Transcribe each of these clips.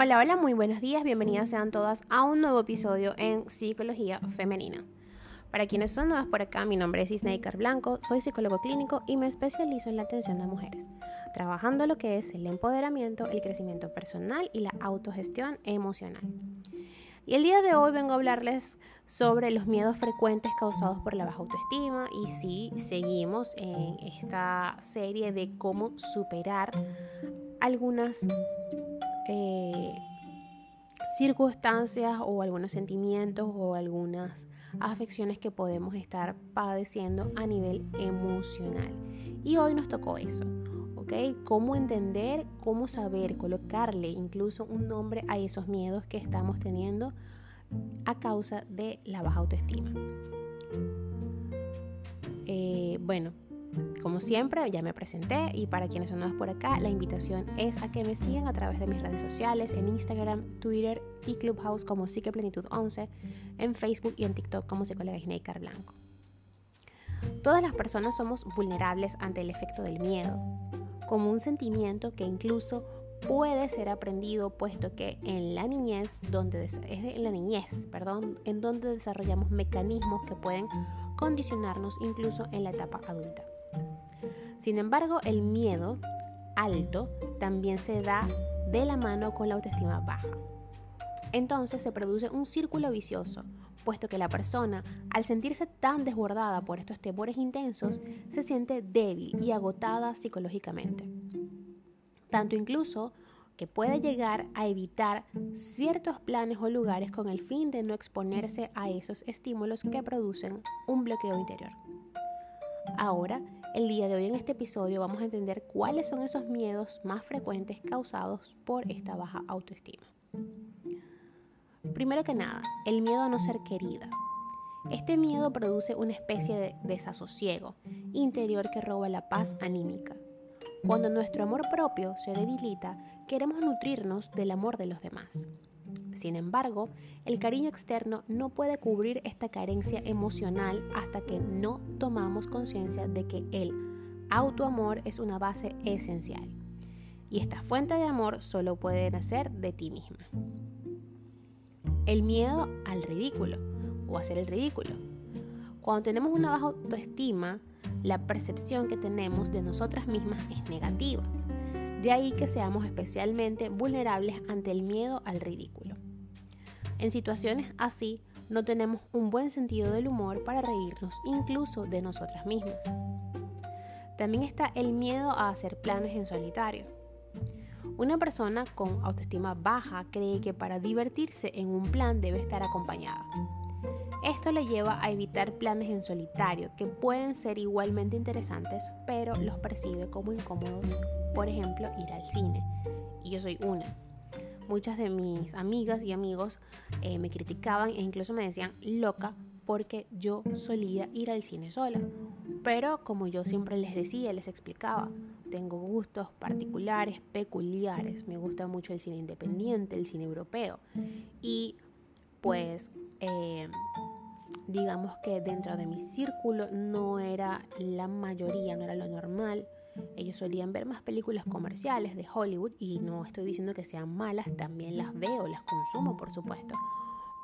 Hola, hola, muy buenos días, bienvenidas sean todas a un nuevo episodio en Psicología Femenina. Para quienes son nuevas por acá, mi nombre es Isneikar Blanco, soy psicólogo clínico y me especializo en la atención de mujeres, trabajando lo que es el empoderamiento, el crecimiento personal y la autogestión emocional. Y el día de hoy vengo a hablarles sobre los miedos frecuentes causados por la baja autoestima y si seguimos en esta serie de cómo superar algunas eh, circunstancias o algunos sentimientos o algunas afecciones que podemos estar padeciendo a nivel emocional. Y hoy nos tocó eso, ¿ok? Cómo entender, cómo saber colocarle incluso un nombre a esos miedos que estamos teniendo a causa de la baja autoestima. Eh, bueno, como siempre, ya me presenté y para quienes son nuevos por acá, la invitación es a que me sigan a través de mis redes sociales en Instagram, Twitter y Clubhouse como Plenitud 11, en Facebook y en TikTok como Psicóloga Snaker Blanco. Todas las personas somos vulnerables ante el efecto del miedo, como un sentimiento que incluso puede ser aprendido puesto que en la niñez donde en la niñez, perdón, en donde desarrollamos mecanismos que pueden condicionarnos incluso en la etapa adulta. Sin embargo, el miedo alto también se da de la mano con la autoestima baja. Entonces se produce un círculo vicioso, puesto que la persona, al sentirse tan desbordada por estos temores intensos, se siente débil y agotada psicológicamente. Tanto incluso que puede llegar a evitar ciertos planes o lugares con el fin de no exponerse a esos estímulos que producen un bloqueo interior. Ahora, el día de hoy en este episodio vamos a entender cuáles son esos miedos más frecuentes causados por esta baja autoestima. Primero que nada, el miedo a no ser querida. Este miedo produce una especie de desasosiego interior que roba la paz anímica. Cuando nuestro amor propio se debilita, queremos nutrirnos del amor de los demás. Sin embargo, el cariño externo no puede cubrir esta carencia emocional hasta que no tomamos conciencia de que el autoamor es una base esencial. Y esta fuente de amor solo puede nacer de ti misma. El miedo al ridículo o hacer el ridículo. Cuando tenemos una baja autoestima, la percepción que tenemos de nosotras mismas es negativa. De ahí que seamos especialmente vulnerables ante el miedo al ridículo. En situaciones así, no tenemos un buen sentido del humor para reírnos incluso de nosotras mismas. También está el miedo a hacer planes en solitario. Una persona con autoestima baja cree que para divertirse en un plan debe estar acompañada. Esto le lleva a evitar planes en solitario que pueden ser igualmente interesantes, pero los percibe como incómodos, por ejemplo, ir al cine. Y yo soy una muchas de mis amigas y amigos eh, me criticaban e incluso me decían loca porque yo solía ir al cine sola. Pero como yo siempre les decía, les explicaba, tengo gustos particulares, peculiares. Me gusta mucho el cine independiente, el cine europeo. Y pues eh, digamos que dentro de mi círculo no era la mayoría, no era lo normal. Ellos solían ver más películas comerciales de Hollywood y no estoy diciendo que sean malas, también las veo, las consumo por supuesto.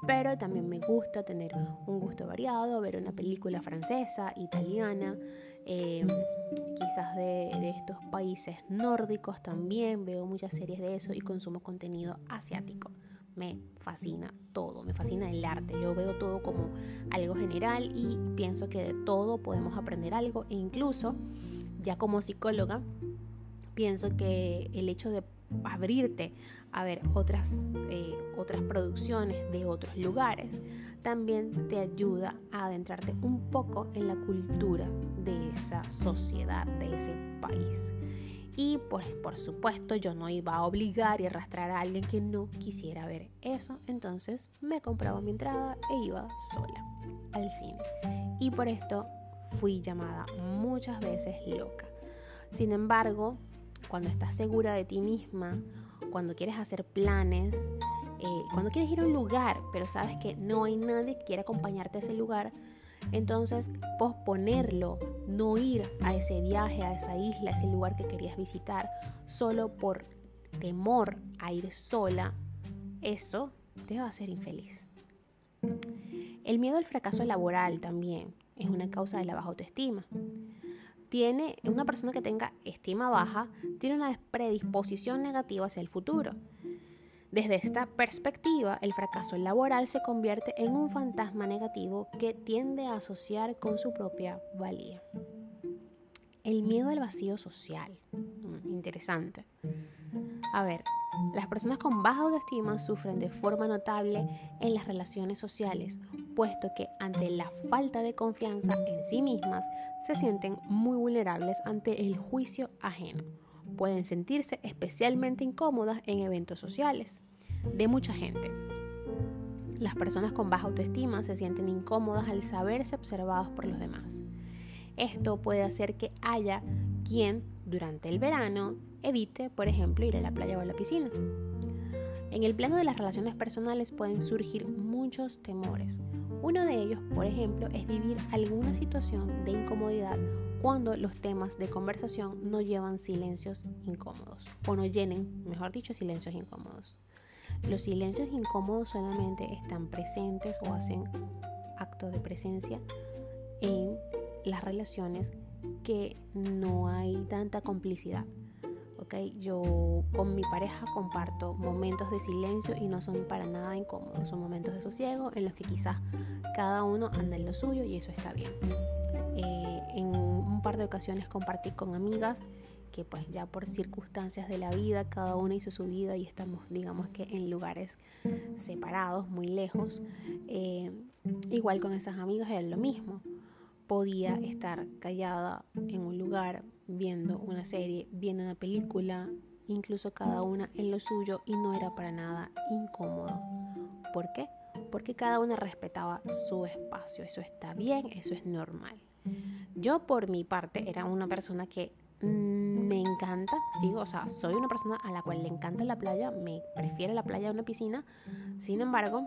Pero también me gusta tener un gusto variado, ver una película francesa, italiana, em, quizás de, de estos países nórdicos también, veo muchas series de eso y consumo contenido asiático me fascina todo, me fascina el arte. Yo veo todo como algo general y pienso que de todo podemos aprender algo e incluso ya como psicóloga, pienso que el hecho de abrirte a ver otras, eh, otras producciones de otros lugares también te ayuda a adentrarte un poco en la cultura de esa sociedad, de ese país. Y pues por supuesto yo no iba a obligar y arrastrar a alguien que no quisiera ver eso, entonces me compraba mi entrada e iba sola al cine. Y por esto fui llamada muchas veces loca. Sin embargo, cuando estás segura de ti misma, cuando quieres hacer planes, eh, cuando quieres ir a un lugar, pero sabes que no hay nadie que quiera acompañarte a ese lugar, entonces posponerlo, no ir a ese viaje, a esa isla, a ese lugar que querías visitar, solo por temor a ir sola, eso te va a hacer infeliz. El miedo al fracaso laboral también es una causa de la baja autoestima. Tiene una persona que tenga estima baja tiene una predisposición negativa hacia el futuro. Desde esta perspectiva, el fracaso laboral se convierte en un fantasma negativo que tiende a asociar con su propia valía. El miedo al vacío social. Mm, interesante. A ver, las personas con baja autoestima sufren de forma notable en las relaciones sociales, puesto que ante la falta de confianza en sí mismas se sienten muy vulnerables ante el juicio ajeno. Pueden sentirse especialmente incómodas en eventos sociales de mucha gente. Las personas con baja autoestima se sienten incómodas al saberse observados por los demás. Esto puede hacer que haya quien durante el verano evite, por ejemplo, ir a la playa o a la piscina. En el plano de las relaciones personales pueden surgir muchos temores. Uno de ellos, por ejemplo, es vivir alguna situación de incomodidad cuando los temas de conversación no llevan silencios incómodos o no llenen, mejor dicho, silencios incómodos. Los silencios incómodos solamente están presentes o hacen acto de presencia en las relaciones que no hay tanta complicidad. ¿Okay? Yo con mi pareja comparto momentos de silencio y no son para nada incómodos, son momentos de sosiego en los que quizás cada uno anda en lo suyo y eso está bien. Eh, en un par de ocasiones compartí con amigas que pues ya por circunstancias de la vida cada una hizo su vida y estamos digamos que en lugares separados, muy lejos. Eh, igual con esas amigas era lo mismo podía estar callada en un lugar viendo una serie, viendo una película, incluso cada una en lo suyo y no era para nada incómodo. ¿Por qué? Porque cada una respetaba su espacio. Eso está bien, eso es normal. Yo por mi parte era una persona que me encanta, sí, o sea, soy una persona a la cual le encanta la playa, me prefiere la playa a una piscina. Sin embargo,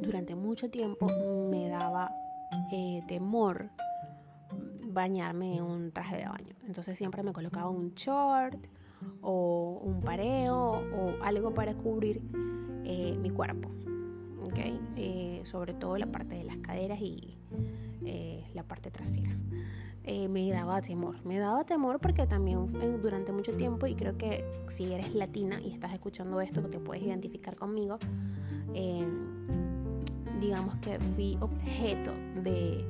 durante mucho tiempo me daba eh, temor bañarme en un traje de baño. Entonces siempre me colocaba un short o un pareo o algo para cubrir eh, mi cuerpo. ¿okay? Eh, sobre todo la parte de las caderas y la parte trasera. me daba temor, me daba temor porque también durante mucho tiempo, y creo que si eres latina y estás escuchando esto, te puedes identificar conmigo, digamos que fui objeto de...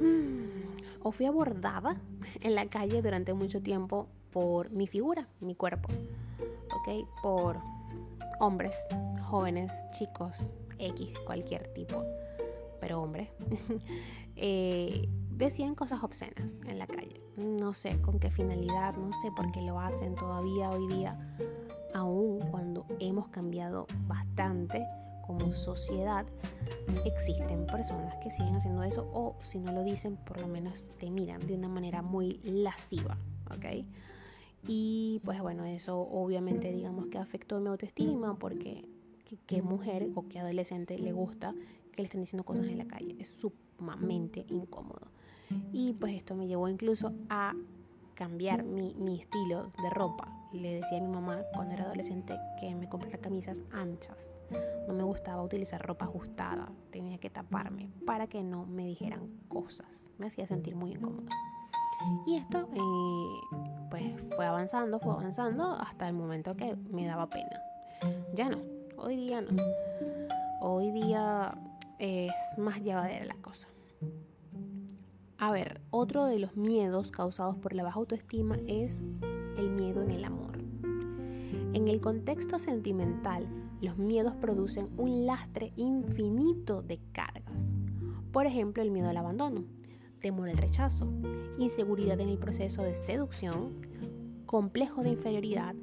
Mm, o fui abordada en la calle durante mucho tiempo por mi figura, mi cuerpo, ¿ok? Por hombres, jóvenes, chicos, X, cualquier tipo, pero hombre. Eh, decían cosas obscenas en la calle. No sé con qué finalidad, no sé por qué lo hacen todavía hoy día, aún cuando hemos cambiado bastante como sociedad existen personas que siguen haciendo eso o si no lo dicen por lo menos te miran de una manera muy lasciva, ¿ok? Y pues bueno, eso obviamente digamos que afectó mi autoestima porque qué mujer o qué adolescente le gusta que le estén diciendo cosas en la calle. Es sumamente incómodo. Y pues esto me llevó incluso a cambiar mi, mi, estilo de ropa. Le decía a mi mamá cuando era adolescente que me comprara camisas anchas no me gustaba utilizar ropa ajustada, tenía que taparme para que no me dijeran cosas. Me hacía sentir muy incómoda. Y esto eh, pues fue avanzando, fue avanzando hasta el momento que me daba pena. Ya no, hoy día no. Hoy día es más llevadera la cosa. A ver, otro de los miedos causados por la baja autoestima es el miedo. En el contexto sentimental, los miedos producen un lastre infinito de cargas. Por ejemplo, el miedo al abandono, temor al rechazo, inseguridad en el proceso de seducción, complejo de inferioridad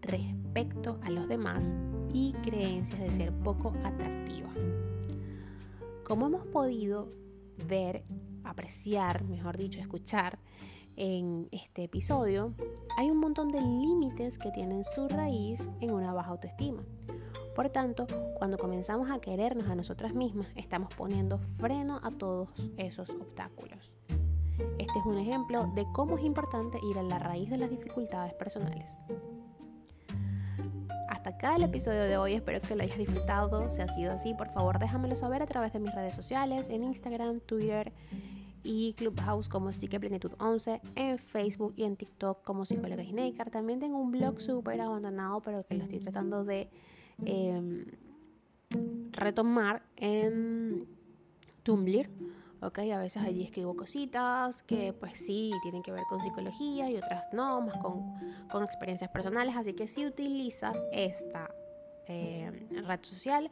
respecto a los demás y creencias de ser poco atractiva. Como hemos podido ver, apreciar, mejor dicho, escuchar en este episodio, hay un montón de límites que tienen su raíz en una baja autoestima. Por tanto, cuando comenzamos a querernos a nosotras mismas, estamos poniendo freno a todos esos obstáculos. Este es un ejemplo de cómo es importante ir a la raíz de las dificultades personales. Hasta acá el episodio de hoy. Espero que lo hayas disfrutado. Si ha sido así, por favor déjamelo saber a través de mis redes sociales, en Instagram, Twitter y Clubhouse como Plenitud 11, en Facebook y en TikTok como Psicóloga Snaker. También tengo un blog súper abandonado, pero que lo estoy tratando de em, retomar en Tumblr. ¿ok? A veces allí escribo cositas que pues sí tienen que ver con psicología y otras no, más con, con experiencias personales. Así que si utilizas esta eh, red social,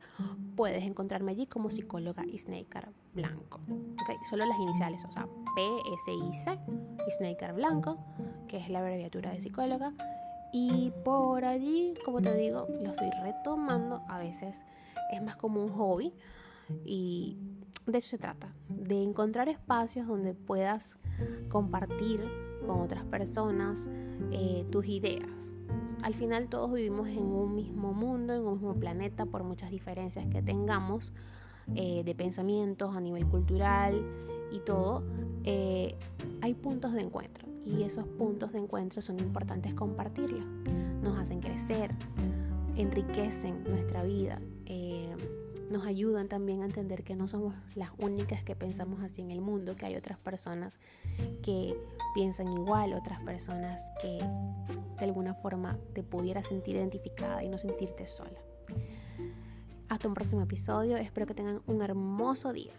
puedes encontrarme allí como psicóloga Snaker Blanco. Solo las iniciales, o sea, PSIC, Snaker Blanco, que es la abreviatura de psicóloga. Y por allí, como te digo, lo estoy retomando. A veces es más como un hobby. Y de eso se trata, de encontrar espacios donde puedas compartir con otras personas eh, tus ideas, al final todos vivimos en un mismo mundo, en un mismo planeta, por muchas diferencias que tengamos eh, de pensamientos a nivel cultural y todo, eh, hay puntos de encuentro y esos puntos de encuentro son importantes compartirlos. Nos hacen crecer, enriquecen nuestra vida. Nos ayudan también a entender que no somos las únicas que pensamos así en el mundo, que hay otras personas que piensan igual, otras personas que de alguna forma te pudieras sentir identificada y no sentirte sola. Hasta un próximo episodio, espero que tengan un hermoso día.